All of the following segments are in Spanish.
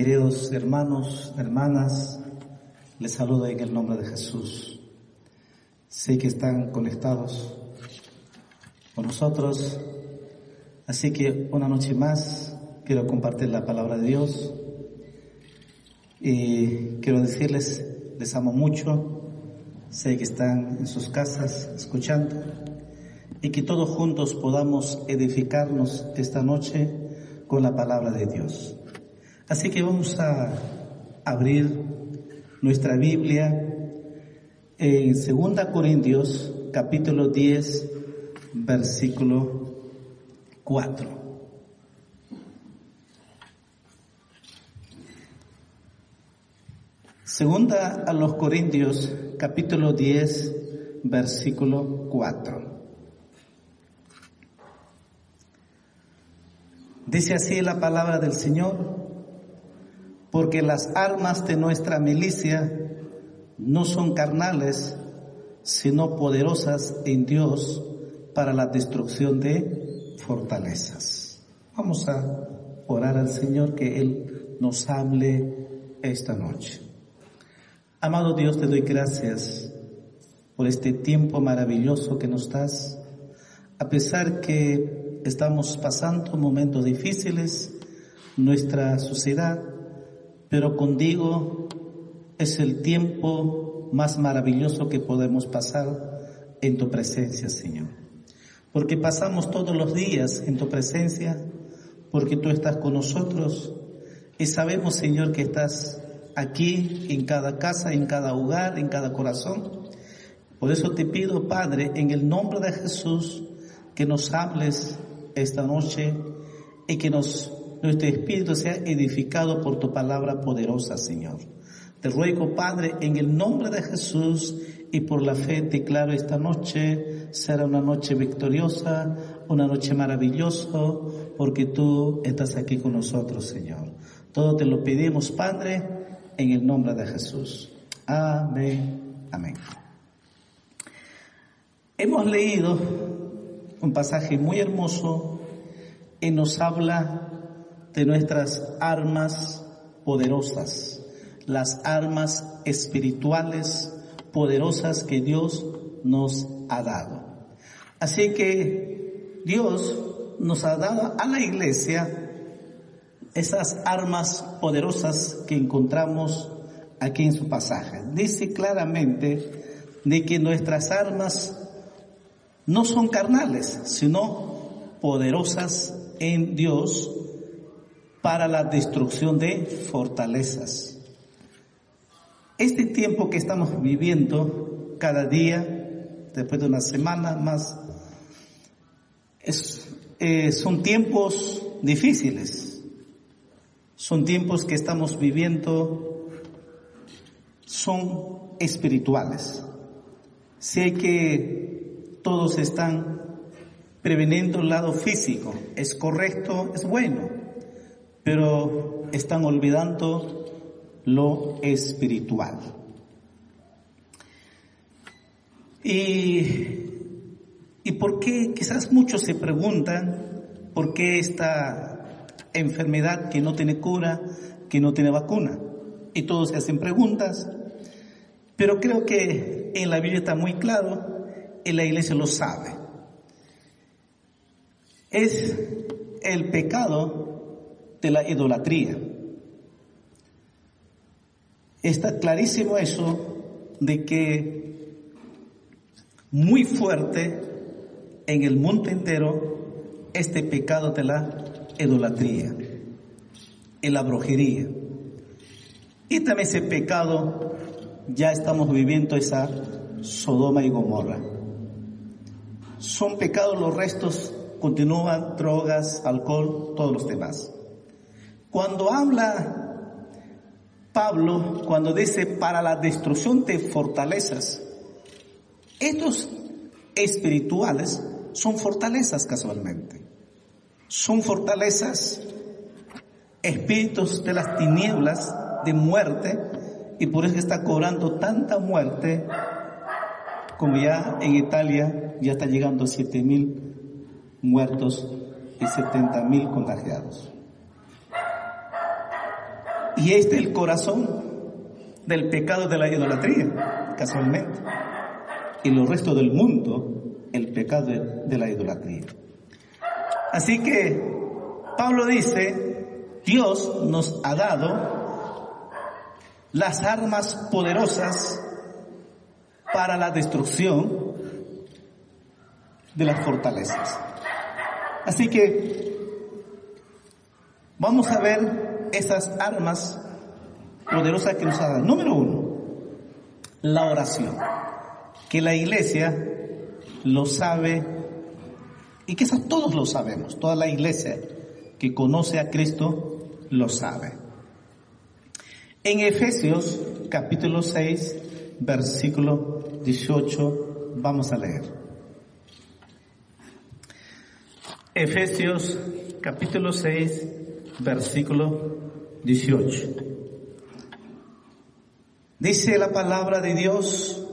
Queridos hermanos, hermanas, les saludo en el nombre de Jesús. Sé que están conectados con nosotros, así que una noche más quiero compartir la palabra de Dios y quiero decirles, les amo mucho, sé que están en sus casas escuchando y que todos juntos podamos edificarnos esta noche con la palabra de Dios. Así que vamos a abrir nuestra Biblia en 2 Corintios capítulo 10 versículo 4. Segunda a los Corintios capítulo 10 versículo 4. Dice así la palabra del Señor porque las armas de nuestra milicia no son carnales, sino poderosas en Dios para la destrucción de fortalezas. Vamos a orar al Señor que Él nos hable esta noche. Amado Dios, te doy gracias por este tiempo maravilloso que nos das, a pesar que estamos pasando momentos difíciles, nuestra sociedad, pero contigo es el tiempo más maravilloso que podemos pasar en tu presencia, Señor. Porque pasamos todos los días en tu presencia, porque tú estás con nosotros y sabemos, Señor, que estás aquí en cada casa, en cada hogar, en cada corazón. Por eso te pido, Padre, en el nombre de Jesús, que nos hables esta noche y que nos nuestro espíritu sea edificado por tu palabra poderosa, Señor. Te ruego, Padre, en el nombre de Jesús y por la fe declaro esta noche será una noche victoriosa, una noche maravillosa, porque tú estás aquí con nosotros, Señor. Todo te lo pedimos, Padre, en el nombre de Jesús. Amén. Amén. Hemos leído un pasaje muy hermoso y nos habla de nuestras armas poderosas, las armas espirituales poderosas que Dios nos ha dado. Así que Dios nos ha dado a la iglesia esas armas poderosas que encontramos aquí en su pasaje. Dice claramente de que nuestras armas no son carnales, sino poderosas en Dios para la destrucción de fortalezas. Este tiempo que estamos viviendo cada día, después de una semana más, eh, son tiempos difíciles, son tiempos que estamos viviendo, son espirituales. Sé que todos están preveniendo el lado físico, es correcto, es bueno, pero están olvidando lo espiritual. Y, ¿Y por qué? Quizás muchos se preguntan por qué esta enfermedad que no tiene cura, que no tiene vacuna. Y todos se hacen preguntas, pero creo que en la Biblia está muy claro y la iglesia lo sabe. Es el pecado de la idolatría. está clarísimo eso de que muy fuerte en el mundo entero este pecado de la idolatría, en la brujería. Y también ese pecado ya estamos viviendo esa Sodoma y Gomorra. Son pecados los restos, continúan drogas, alcohol, todos los demás. Cuando habla Pablo cuando dice para la destrucción de fortalezas. Estos espirituales son fortalezas casualmente. Son fortalezas, espíritus de las tinieblas, de muerte, y por eso está cobrando tanta muerte como ya en Italia ya está llegando a 7 mil muertos y 70 mil contagiados. Y este es el corazón del pecado de la idolatría, casualmente. Y lo resto del mundo, el pecado de, la idolatría. Así que Pablo dice, Dios nos ha dado las armas poderosas para la destrucción de las fortalezas. Así que vamos a ver esas armas poderosas que nos ha dado. Número uno, la oración. Que la iglesia lo sabe y que eso todos lo sabemos. Toda la iglesia que conoce a Cristo lo sabe. En Efesios capítulo 6, versículo 18, vamos a leer. Efesios capítulo 6, versículo 18. Dice la palabra de Dios,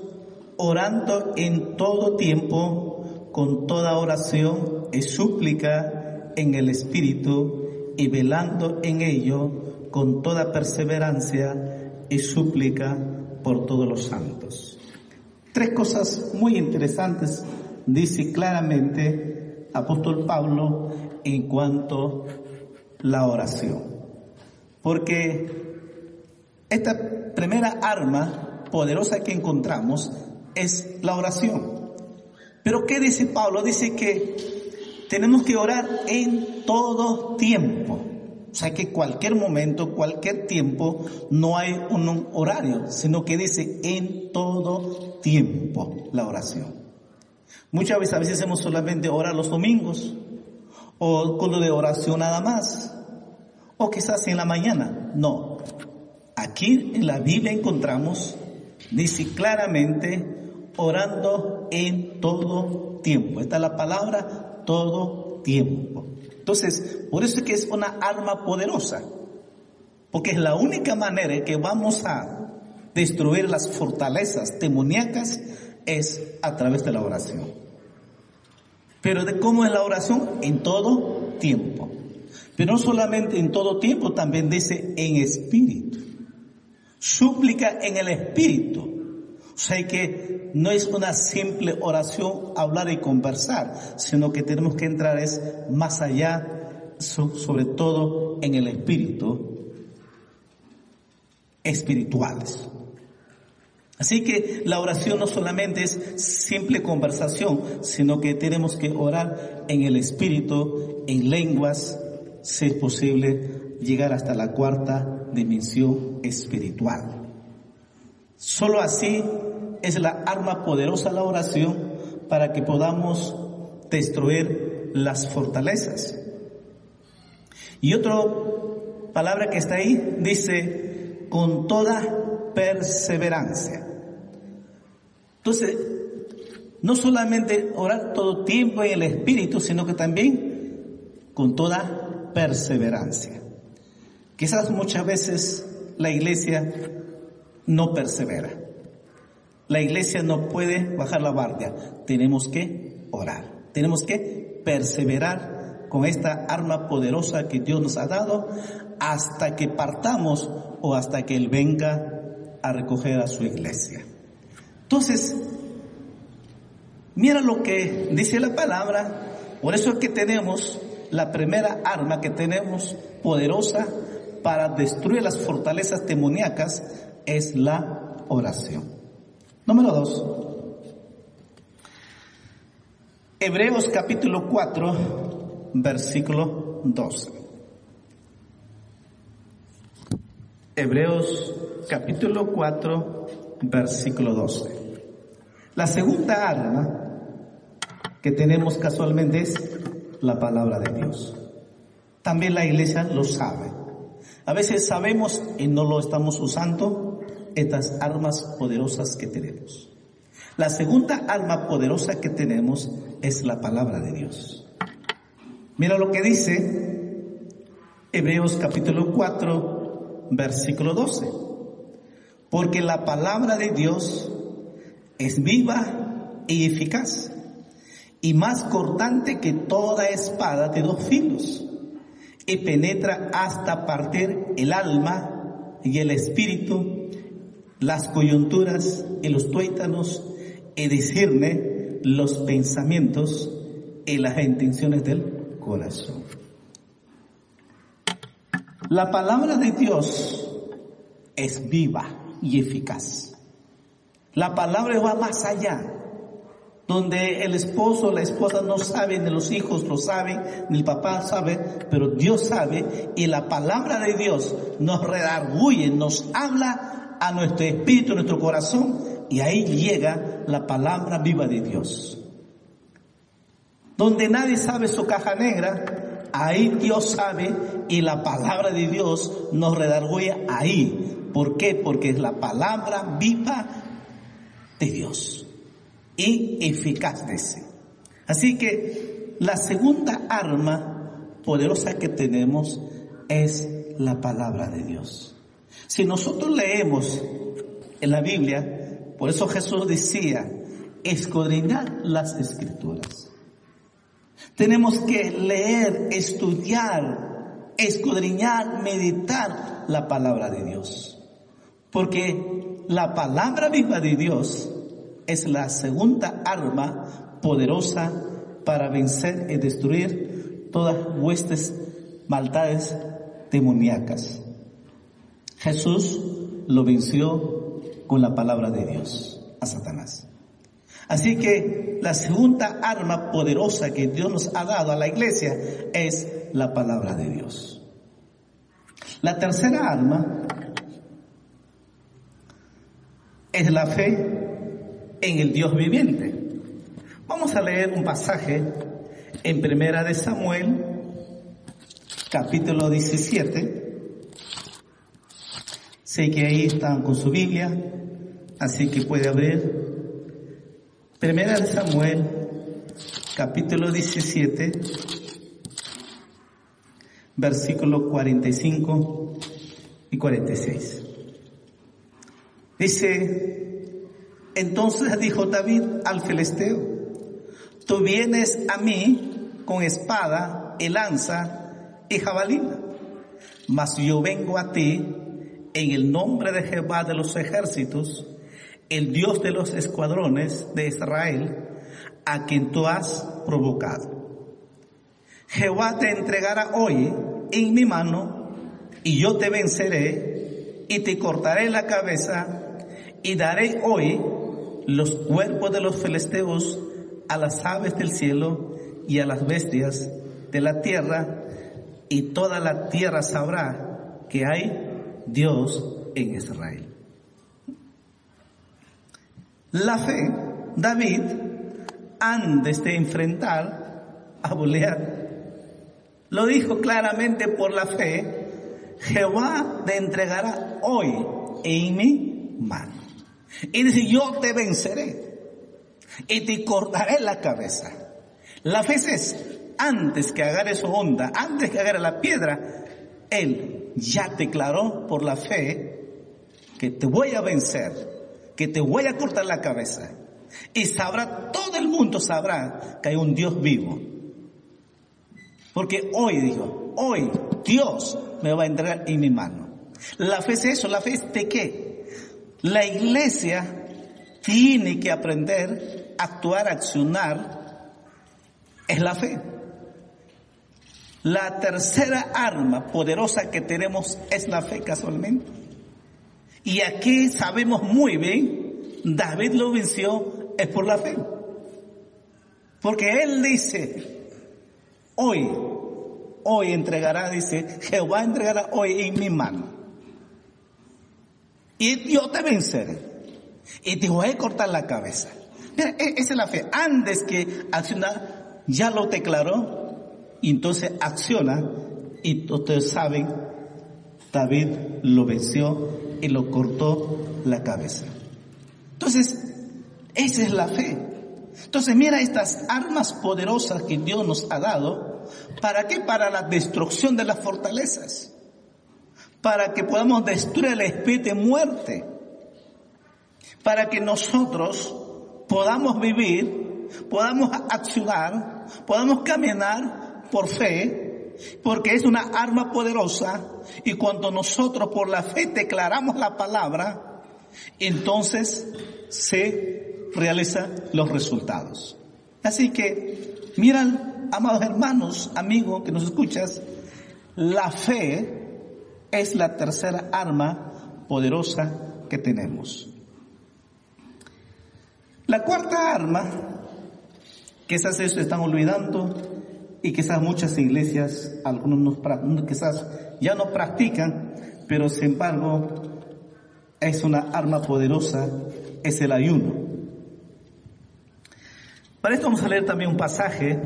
orando en todo tiempo, con toda oración y súplica en el Espíritu, y velando en ello con toda perseverancia y súplica por todos los santos. Tres cosas muy interesantes dice claramente apóstol Pablo en cuanto la oración. Porque esta primera arma poderosa que encontramos es la oración. Pero ¿qué dice Pablo? Dice que tenemos que orar en todo tiempo. O sea que cualquier momento, cualquier tiempo, no hay un horario, sino que dice en todo tiempo la oración. Muchas veces a veces hacemos solamente orar los domingos, o con lo de oración nada más, o quizás en la mañana. No. Aquí en la Biblia encontramos, dice claramente, orando en todo tiempo. Esta es la palabra todo tiempo. Entonces, por eso es que es una arma poderosa, porque es la única manera en que vamos a destruir las fortalezas demoníacas es a través de la oración. Pero de cómo es la oración en todo tiempo. Pero no solamente en todo tiempo, también dice en espíritu. Súplica en el espíritu. O sea que no es una simple oración hablar y conversar, sino que tenemos que entrar es más allá, sobre todo en el espíritu, espirituales. Así que la oración no solamente es simple conversación, sino que tenemos que orar en el espíritu, en lenguas, si es posible llegar hasta la cuarta dimensión espiritual. Solo así es la arma poderosa la oración para que podamos destruir las fortalezas. Y otra palabra que está ahí dice, con toda perseverancia. Entonces, no solamente orar todo tiempo en el Espíritu, sino que también con toda perseverancia. Quizás muchas veces la iglesia no persevera. La iglesia no puede bajar la guardia. Tenemos que orar. Tenemos que perseverar con esta arma poderosa que Dios nos ha dado hasta que partamos o hasta que Él venga a recoger a su iglesia. Entonces, mira lo que dice la palabra, por eso es que tenemos la primera arma que tenemos poderosa para destruir las fortalezas demoníacas, es la oración. Número dos. Hebreos capítulo 4, versículo 12. Hebreos capítulo 4, versículo 12. La segunda arma que tenemos casualmente es la palabra de Dios. También la iglesia lo sabe. A veces sabemos y no lo estamos usando estas armas poderosas que tenemos. La segunda arma poderosa que tenemos es la palabra de Dios. Mira lo que dice Hebreos capítulo 4, versículo 12. Porque la palabra de Dios es viva y eficaz y más cortante que toda espada de dos filos y penetra hasta partir el alma y el espíritu, las coyunturas y los tuétanos y decirme los pensamientos y las intenciones del corazón. La palabra de Dios es viva y eficaz. La palabra va más allá donde el esposo, la esposa no saben, ni los hijos lo saben, ni el papá sabe, pero Dios sabe y la palabra de Dios nos redarguye, nos habla a nuestro espíritu, a nuestro corazón y ahí llega la palabra viva de Dios. Donde nadie sabe su caja negra, ahí Dios sabe y la palabra de Dios nos redarguye ahí. ¿Por qué? Porque es la palabra viva de Dios y eficaz Así que la segunda arma poderosa que tenemos es la palabra de Dios. Si nosotros leemos en la Biblia, por eso Jesús decía, escudriñar las escrituras. Tenemos que leer, estudiar, escudriñar, meditar la palabra de Dios. Porque la palabra viva de Dios es la segunda arma poderosa para vencer y destruir todas huestes maldades demoníacas. Jesús lo venció con la palabra de Dios a Satanás. Así que la segunda arma poderosa que Dios nos ha dado a la iglesia es la palabra de Dios. La tercera arma es la fe en el Dios viviente. Vamos a leer un pasaje en Primera de Samuel, capítulo 17. Sé que ahí están con su Biblia, así que puede abrir. Primera de Samuel, capítulo 17, versículos 45 y 46. Dice, entonces dijo David al filisteo, tú vienes a mí con espada y lanza y jabalina, mas yo vengo a ti en el nombre de Jehová de los ejércitos, el Dios de los escuadrones de Israel, a quien tú has provocado. Jehová te entregará hoy en mi mano y yo te venceré y te cortaré la cabeza y daré hoy los cuerpos de los filisteos a las aves del cielo y a las bestias de la tierra, y toda la tierra sabrá que hay Dios en Israel. La fe, David, antes de enfrentar a Goliat, lo dijo claramente por la fe, Jehová te entregará hoy en mi mano. Y dice, yo te venceré y te cortaré la cabeza. La fe es, antes que agarre su onda, antes que agarre la piedra, Él ya declaró por la fe que te voy a vencer, que te voy a cortar la cabeza. Y sabrá, todo el mundo sabrá que hay un Dios vivo. Porque hoy dijo, hoy Dios me va a entregar en mi mano. La fe es eso, la fe es de qué? La iglesia tiene que aprender a actuar, a accionar, es la fe. La tercera arma poderosa que tenemos es la fe casualmente. Y aquí sabemos muy bien, David lo venció es por la fe. Porque él dice, hoy, hoy entregará, dice, Jehová entregará hoy en mi mano. Y yo te venceré. Y te voy a cortar la cabeza. Mira, e-, esa es la fe. Antes que accionar, ya lo declaró. Entonces acciona. Y ustedes saben, David lo venció y lo cortó la cabeza. Entonces, esa es la fe. Entonces, mira estas armas poderosas que Dios nos ha dado. ¿Para qué? Para la destrucción de las fortalezas. Para que podamos destruir el espíritu de muerte. Para que nosotros podamos vivir, podamos accionar, podamos caminar por fe, porque es una arma poderosa y cuando nosotros por la fe declaramos la palabra, entonces se realizan los resultados. Así que, miran, amados hermanos, amigos que nos escuchas, la fe es la tercera arma poderosa que tenemos. La cuarta arma, que quizás eso están olvidando y quizás muchas iglesias, algunos quizás ya no practican, pero sin embargo es una arma poderosa, es el ayuno. Para esto vamos a leer también un pasaje,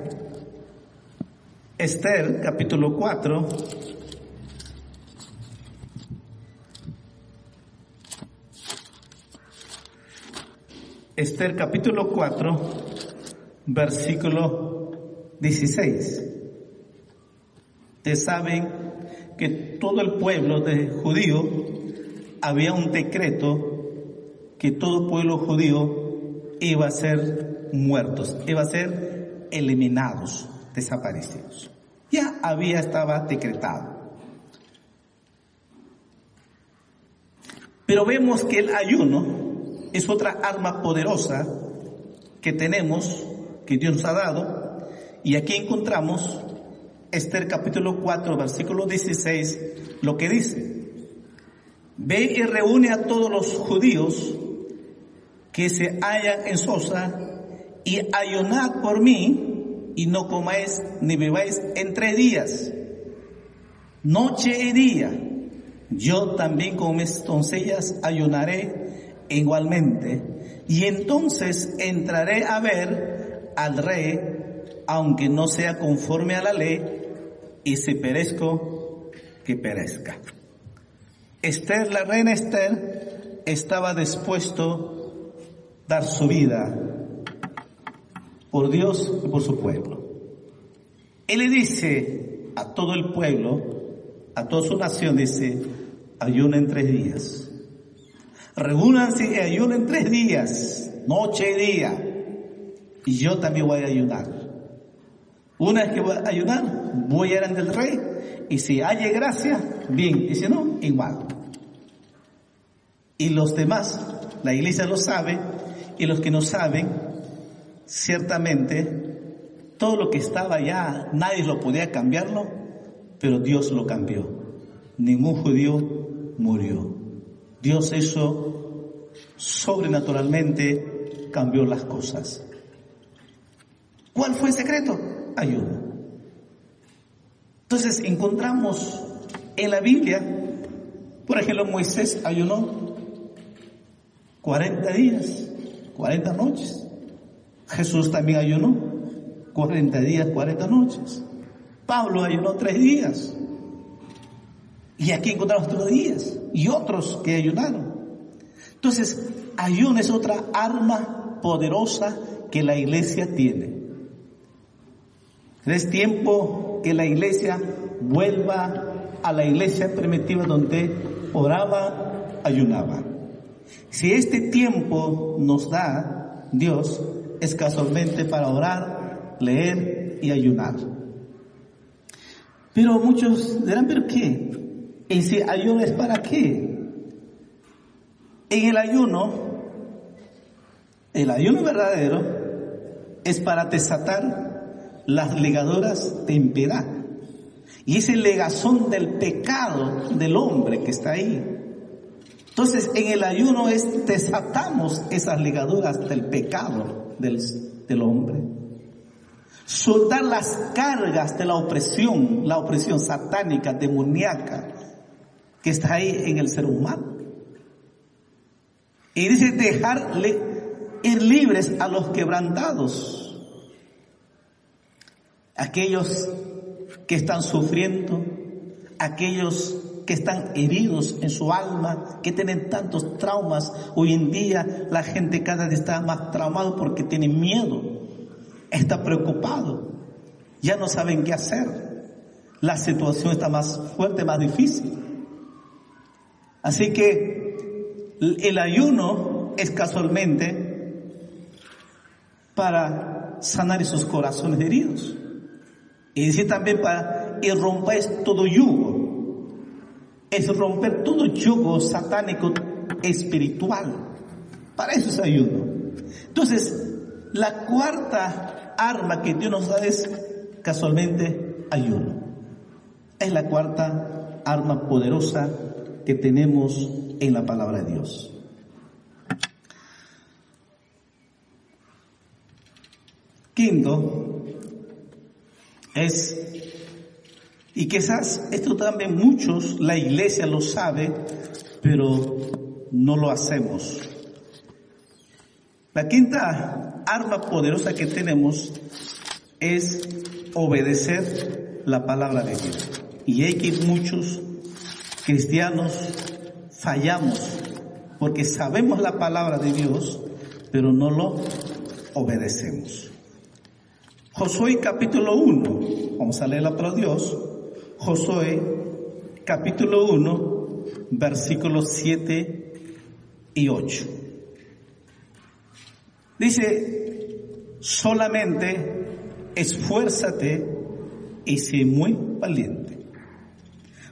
Esther capítulo 4, Esther capítulo 4, versículo 16. Ustedes saben que todo el pueblo de judío había un decreto que todo pueblo judío iba a ser muertos, iba a ser eliminados, desaparecidos. Ya había estaba decretado. Pero vemos que el ayuno es otra arma poderosa que tenemos, que Dios nos ha dado. Y aquí encontramos Esther capítulo 4, versículo 16, lo que dice. Ve y reúne a todos los judíos que se hallan en Sosa y ayunad por mí y no comáis ni bebáis en tres días, noche y día. Yo también con mis doncellas ayunaré igualmente, y entonces entraré a ver al rey, aunque no sea conforme a la ley, y si perezco, que perezca. Esther, la reina Esther, estaba dispuesto a dar su vida por Dios y por su pueblo. Él le dice a todo el pueblo, a toda su nación, dice, ayuna en tres días. Reúnanse y ayunen tres días, noche y día. Y yo también voy a ayudar. Una vez que voy a ayudar, voy a ir ante el rey. Y si haya gracia, bien. Y si no, igual. Y los demás, la iglesia lo sabe. Y los que no saben, ciertamente, todo lo que estaba ya, nadie lo podía cambiarlo. Pero Dios lo cambió. Ningún judío murió. Dios eso sobrenaturalmente cambió las cosas. ¿Cuál fue el secreto? Ayuno. Entonces encontramos en la Biblia, por ejemplo, Moisés ayunó 40 días, 40 noches. Jesús también ayunó 40 días, 40 noches. Pablo ayunó 3 días. Y aquí encontramos otros días y otros que ayunaron. Entonces, ayuno es otra arma poderosa que la iglesia tiene. Es tiempo que la iglesia vuelva a la iglesia primitiva donde oraba, ayunaba. Si este tiempo nos da Dios, es casualmente para orar, leer y ayunar. Pero muchos dirán, ¿pero qué? Ese ayuno es para qué? En el ayuno, el ayuno verdadero es para desatar las ligaduras de impiedad. Y ese legazón del pecado del hombre que está ahí. Entonces, en el ayuno es desatamos esas ligaduras del pecado del, del hombre. Soltar las cargas de la opresión, la opresión satánica, demoníaca, que está ahí en el ser humano. Y dice dejarle ir libres a los quebrantados, aquellos que están sufriendo, aquellos que están heridos en su alma, que tienen tantos traumas. Hoy en día la gente cada vez está más traumado porque tiene miedo, está preocupado, ya no saben qué hacer. La situación está más fuerte, más difícil. Así que el ayuno es casualmente para sanar esos corazones heridos. Y dice también para y rompáis todo yugo es romper todo yugo satánico espiritual. Para eso es ayuno. Entonces, la cuarta arma que Dios nos da es casualmente ayuno. Es la cuarta arma poderosa que tenemos en la palabra de Dios. Quinto es y quizás esto también muchos, la iglesia lo sabe, pero no lo hacemos. La quinta arma poderosa que tenemos es obedecer la palabra de Dios. Y hay que muchos cristianos fallamos porque sabemos la palabra de Dios, pero no lo obedecemos. Josué capítulo 1, vamos a leer la palabra de Dios. Josué capítulo 1, versículos 7 y 8. Dice, solamente esfuérzate y sé muy valiente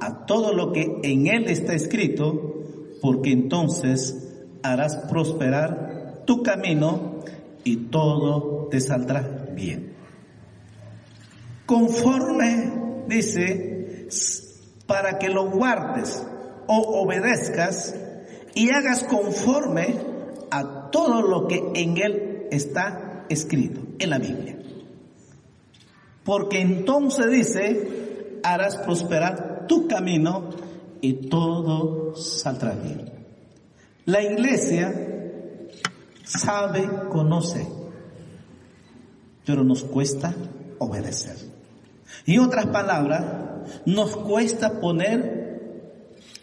a todo lo que en él está escrito, porque entonces harás prosperar tu camino y todo te saldrá bien. Conforme dice, para que lo guardes o obedezcas y hagas conforme a todo lo que en él está escrito, en la Biblia. Porque entonces dice, harás prosperar tu camino y todo saldrá bien. La iglesia sabe, conoce, pero nos cuesta obedecer. Y otras palabras, nos cuesta poner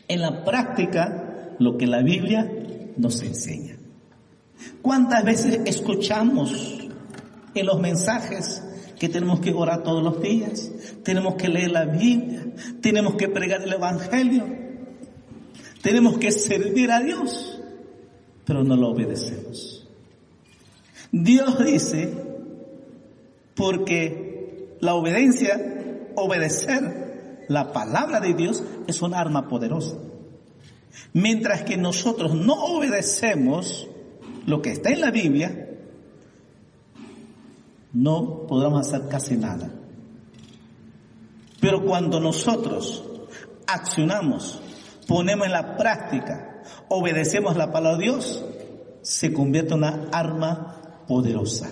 en la práctica lo que la Biblia nos enseña. ¿Cuántas veces escuchamos en los mensajes que tenemos que orar todos los días? Tenemos que leer la Biblia, tenemos que pregar el Evangelio, tenemos que servir a Dios, pero no lo obedecemos. Dios dice, porque la obediencia, obedecer la palabra de Dios es un arma poderosa. Mientras que nosotros no obedecemos lo que está en la Biblia, no podremos hacer casi nada. Pero cuando nosotros accionamos, ponemos en la práctica, obedecemos la palabra de Dios, se convierte en una arma poderosa.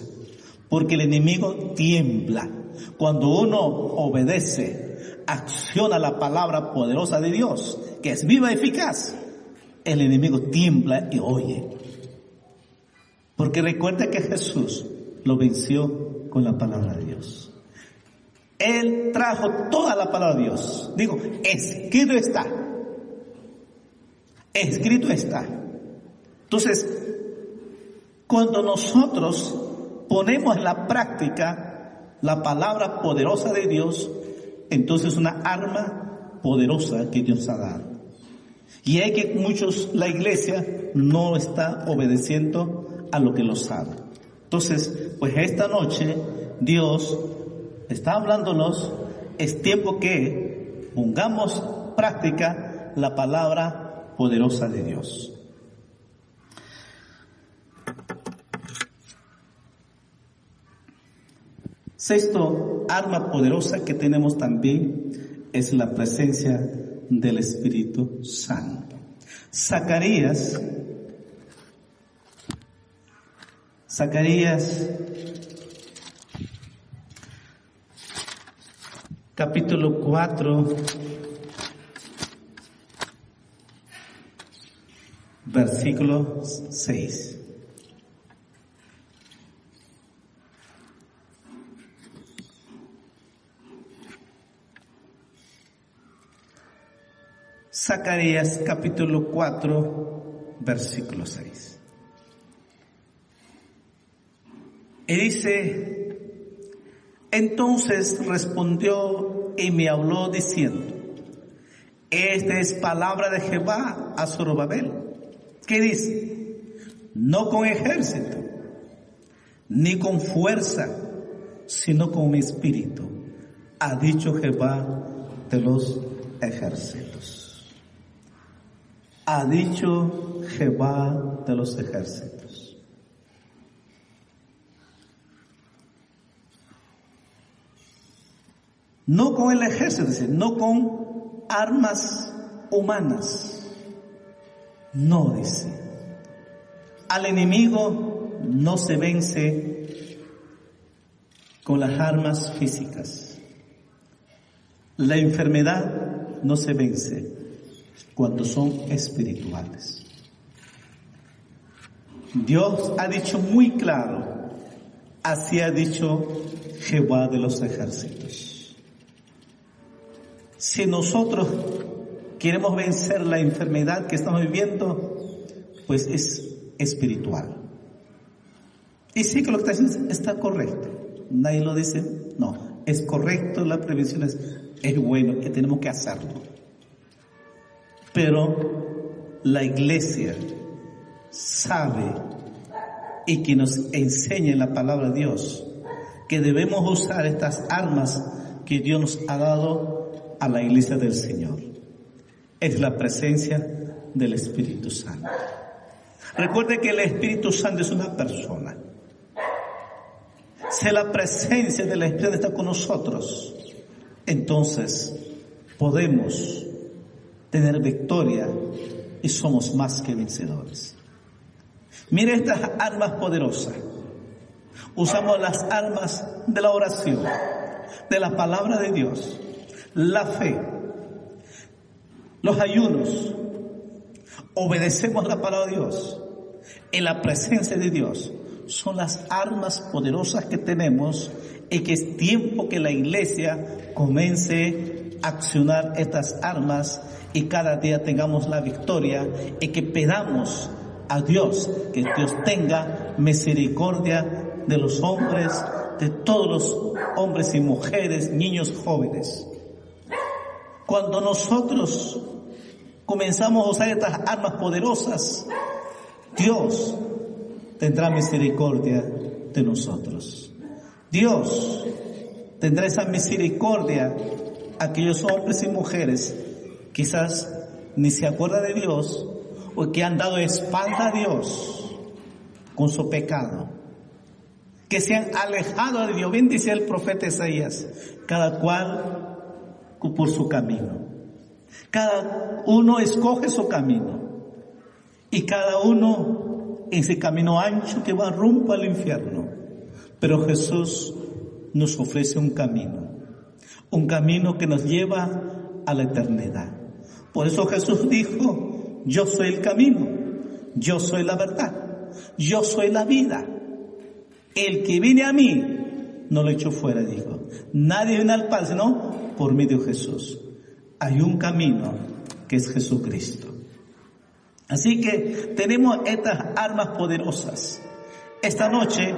Porque el enemigo tiembla cuando uno obedece, acciona la palabra poderosa de Dios, que es viva y eficaz, el enemigo tiembla y oye. Porque recuerda que Jesús lo venció con la palabra de Dios. Él trajo toda la palabra de Dios. Digo, escrito está. Escrito está. Entonces, cuando nosotros ponemos en la práctica la palabra poderosa de Dios, entonces una arma poderosa que Dios ha dado. Y hay que muchos, la iglesia no está obedeciendo a lo que lo sabe. Entonces, pues esta noche Dios está hablándonos, es tiempo que pongamos práctica la palabra poderosa de Dios. Sexto arma poderosa que tenemos también es la presencia del Espíritu Santo. Zacarías, Zacarías capítulo 4, versículo 6. Zacarías capítulo 4, versículo 6. Y dice, entonces respondió y me habló diciendo, esta es palabra de Jehová a Zorobabel. ¿Qué dice? No con ejército, ni con fuerza, sino con mi espíritu, ha dicho Jehová de los ejércitos ha dicho Jehová de los ejércitos. No con el ejército, no con armas humanas. No, dice. Al enemigo no se vence con las armas físicas. La enfermedad no se vence cuando son espirituales. Dios ha dicho muy claro, así ha dicho Jehová de los ejércitos. Si nosotros queremos vencer la enfermedad que estamos viviendo, pues es espiritual. Y sí que lo que está diciendo está correcto. Nadie lo dice, no, es correcto, la prevención es, es bueno, que tenemos que hacerlo. Pero la iglesia sabe y que nos enseña en la palabra de Dios que debemos usar estas armas que Dios nos ha dado a la iglesia del Señor. Es la presencia del Espíritu Santo. Recuerde que el Espíritu Santo es una persona. Si la presencia del Espíritu está con nosotros, entonces podemos tener victoria y somos más que vencedores. Mire estas armas poderosas. Usamos las armas de la oración, de la palabra de Dios, la fe, los ayunos. Obedecemos la palabra de Dios en la presencia de Dios. Son las armas poderosas que tenemos y que es tiempo que la iglesia comience a accionar estas armas y cada día tengamos la victoria y que pedamos a Dios que Dios tenga misericordia de los hombres, de todos los hombres y mujeres, niños jóvenes. Cuando nosotros comenzamos a usar estas armas poderosas, Dios tendrá misericordia de nosotros. Dios tendrá esa misericordia a aquellos hombres y mujeres quizás ni se acuerda de Dios o que han dado espalda a Dios con su pecado, que se han alejado de Dios. Bien dice el profeta Isaías, cada cual por su camino. Cada uno escoge su camino y cada uno en ese camino ancho que va rumbo al infierno. Pero Jesús nos ofrece un camino, un camino que nos lleva a la eternidad. Por eso Jesús dijo, yo soy el camino, yo soy la verdad, yo soy la vida. El que viene a mí, no lo echo fuera, dijo. Nadie viene al Padre, sino por medio de Jesús. Hay un camino que es Jesucristo. Así que tenemos estas armas poderosas. Esta noche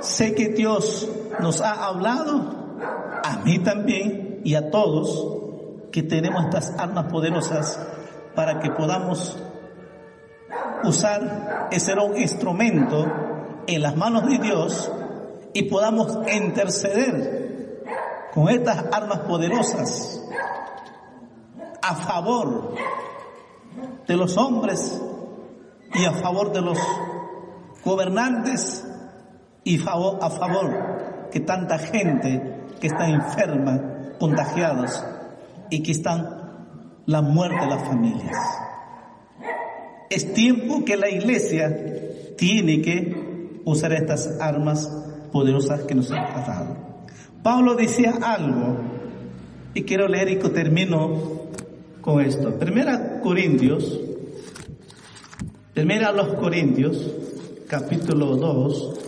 sé que Dios nos ha hablado, a mí también y a todos, que tenemos estas armas poderosas para que podamos usar ese instrumento en las manos de Dios y podamos interceder con estas armas poderosas a favor de los hombres y a favor de los gobernantes y a favor que tanta gente que está enferma, contagiados y que están la muerte de las familias. Es tiempo que la iglesia tiene que usar estas armas poderosas que nos han dado. Pablo decía algo y quiero leer y termino con esto. Primera Corintios, primera los Corintios, capítulo 2,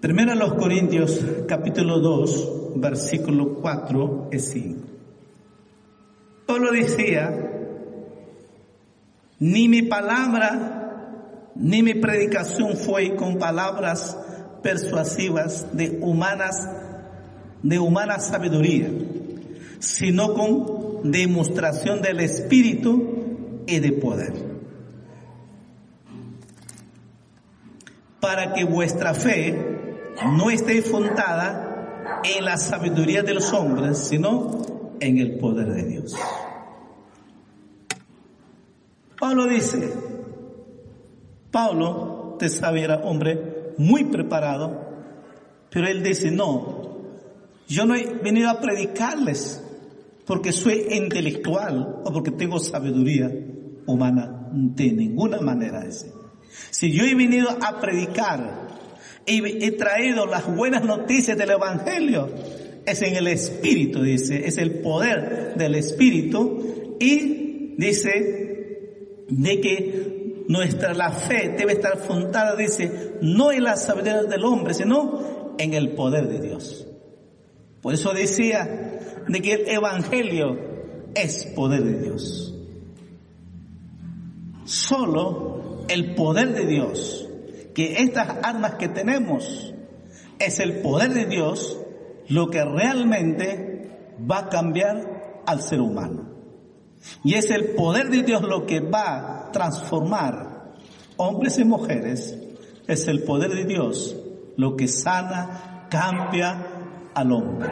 Primero los Corintios capítulo 2, versículo 4 y 5. Pablo decía, ni mi palabra, ni mi predicación fue con palabras persuasivas de humanas, de humana sabiduría, sino con demostración del Espíritu y de poder. Para que vuestra fe no esté fundada en la sabiduría de los hombres, sino en el poder de Dios. Pablo dice, Pablo, te sabe, era hombre muy preparado, pero él dice, no, yo no he venido a predicarles porque soy intelectual o porque tengo sabiduría humana, de ninguna manera. Dice. Si yo he venido a predicar y he traído las buenas noticias del Evangelio. Es en el Espíritu, dice, es el poder del Espíritu y dice de que nuestra la fe debe estar fundada, dice, no en la sabiduría del hombre, sino en el poder de Dios. Por eso decía de que el Evangelio es poder de Dios. Solo el poder de Dios que estas armas que tenemos es el poder de Dios lo que realmente va a cambiar al ser humano. Y es el poder de Dios lo que va a transformar hombres y mujeres. Es el poder de Dios lo que sana, cambia al hombre.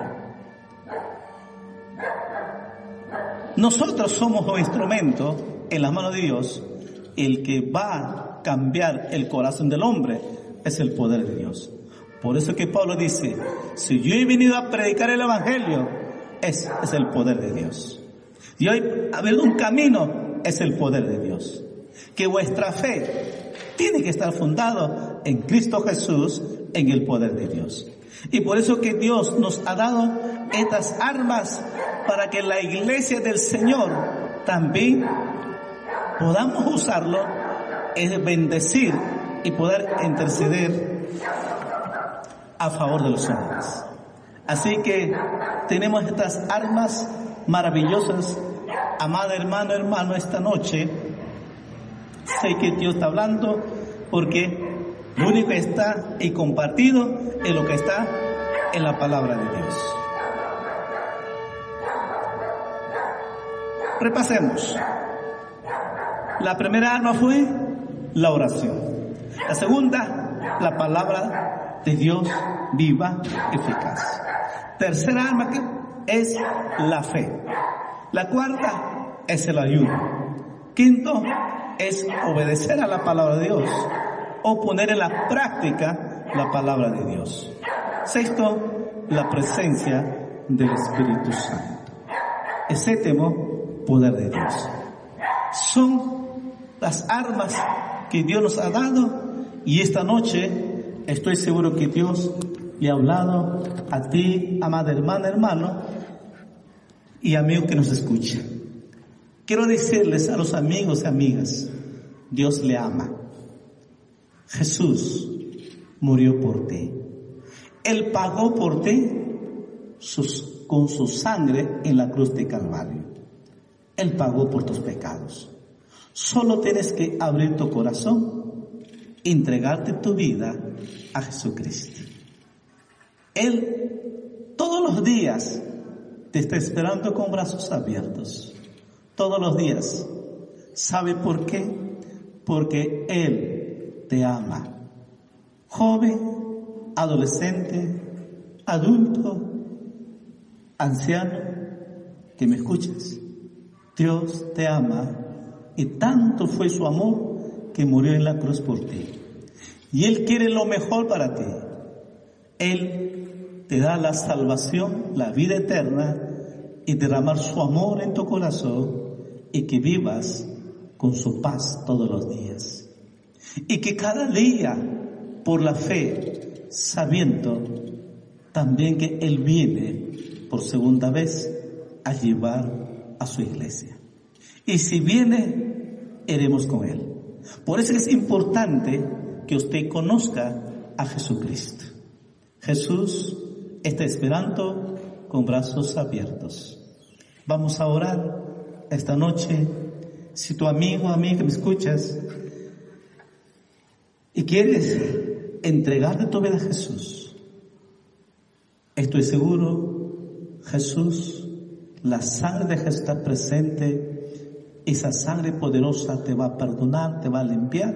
Nosotros somos un instrumento en las manos de Dios, el que va cambiar el corazón del hombre es el poder de Dios. Por eso que Pablo dice, si yo he venido a predicar el Evangelio, es, el poder de Dios. Y hoy habido un camino, es el poder de Dios. Que vuestra fe tiene que estar fundado en Cristo Jesús, en el poder de Dios. Y por eso que Dios nos ha dado estas armas para que la iglesia del Señor también podamos usarlo es bendecir y poder interceder a favor de los hombres. Así que tenemos estas armas maravillosas. Amada hermano, hermano, esta noche sé que Dios está hablando porque lo único que está y compartido es lo que está en la palabra de Dios. Repasemos. La primera arma fue la oración. La segunda, la palabra de Dios viva, eficaz. Tercera arma que es la fe. La cuarta es el ayuno. Quinto es obedecer a la palabra de Dios o poner en la práctica la palabra de Dios. Sexto, la presencia del Espíritu Santo. El séptimo, poder de Dios. Son las armas que Dios nos ha dado y esta noche estoy seguro que Dios le ha hablado a ti, amada hermana, hermano y amigo que nos escucha. Quiero decirles a los amigos y amigas, Dios le ama. Jesús murió por ti. Él pagó por ti con su sangre en la cruz de Calvario. Él pagó por tus pecados. Solo tienes que abrir tu corazón, entregarte tu vida a Jesucristo. Él todos los días te está esperando con brazos abiertos. Todos los días. ¿Sabe por qué? Porque Él te ama. Joven, adolescente, adulto, anciano, que me escuches. Dios te ama y tanto fue su amor que murió en la cruz por ti. Y Él quiere lo mejor para ti. Él te da la salvación, la vida eterna y derramar su amor en tu corazón y que vivas con su paz todos los días. Y que cada día, por la fe, sabiendo también que Él viene por segunda vez a llevar a su iglesia. Y si viene, iremos con Él. Por eso es importante que usted conozca a Jesucristo. Jesús está esperando con brazos abiertos. Vamos a orar esta noche. Si tu amigo, amiga, me escuchas y quieres entregarle tu vida a Jesús, estoy seguro, Jesús, la sangre de Jesús está presente, esa sangre poderosa te va a perdonar, te va a limpiar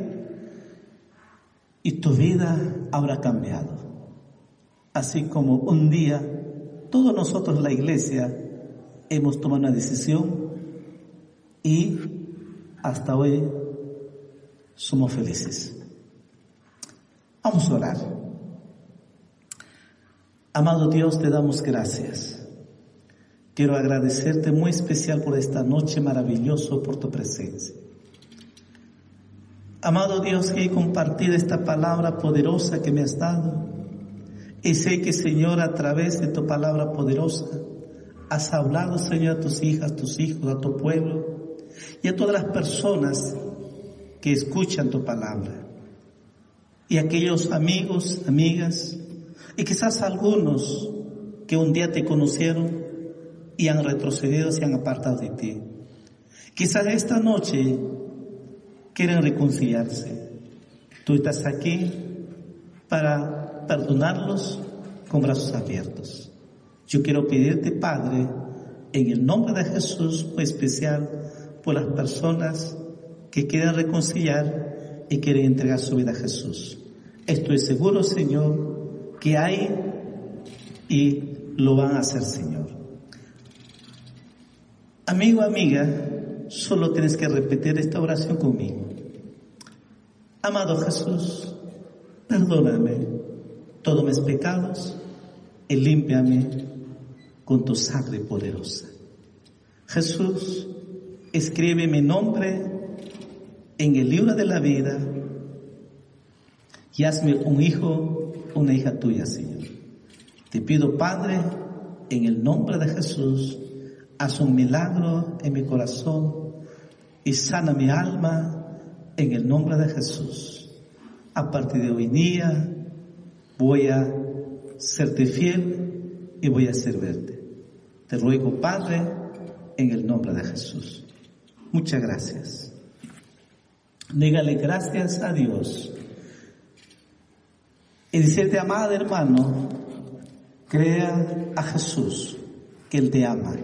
y tu vida habrá cambiado. Así como un día todos nosotros, la iglesia, hemos tomado una decisión y hasta hoy somos felices. Vamos a orar. Amado Dios, te damos gracias. Quiero agradecerte muy especial por esta noche maravillosa, por tu presencia. Amado Dios, que he compartido esta palabra poderosa que me has dado. Y sé que, Señor, a través de tu palabra poderosa, has hablado, Señor, a tus hijas, tus hijos, a tu pueblo y a todas las personas que escuchan tu palabra. Y aquellos amigos, amigas, y quizás algunos que un día te conocieron y han retrocedido, se han apartado de ti. Quizás esta noche quieren reconciliarse. Tú estás aquí para perdonarlos con brazos abiertos. Yo quiero pedirte, Padre, en el nombre de Jesús, muy especial por las personas que quieren reconciliar y quieren entregar su vida a Jesús. Estoy seguro, Señor, que hay y lo van a hacer, Señor. Amigo, amiga, solo tienes que repetir esta oración conmigo. Amado Jesús, perdóname todos mis pecados y límpiame con tu sangre poderosa. Jesús, escribe mi nombre en el libro de la vida y hazme un hijo, una hija tuya, Señor. Te pido, Padre, en el nombre de Jesús, haz un milagro en mi corazón y sana mi alma en el nombre de Jesús. A partir de hoy día voy a serte fiel y voy a servirte. Te ruego, Padre, en el nombre de Jesús. Muchas gracias. Dígale gracias a Dios. Y decirte, amado hermano, crea a Jesús, que Él te ama.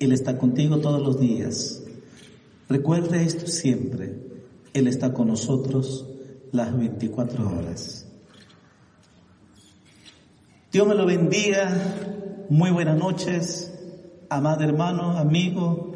Él está contigo todos los días. Recuerde esto siempre. Él está con nosotros las 24 horas. Dios me lo bendiga. Muy buenas noches, amado hermano, amigo.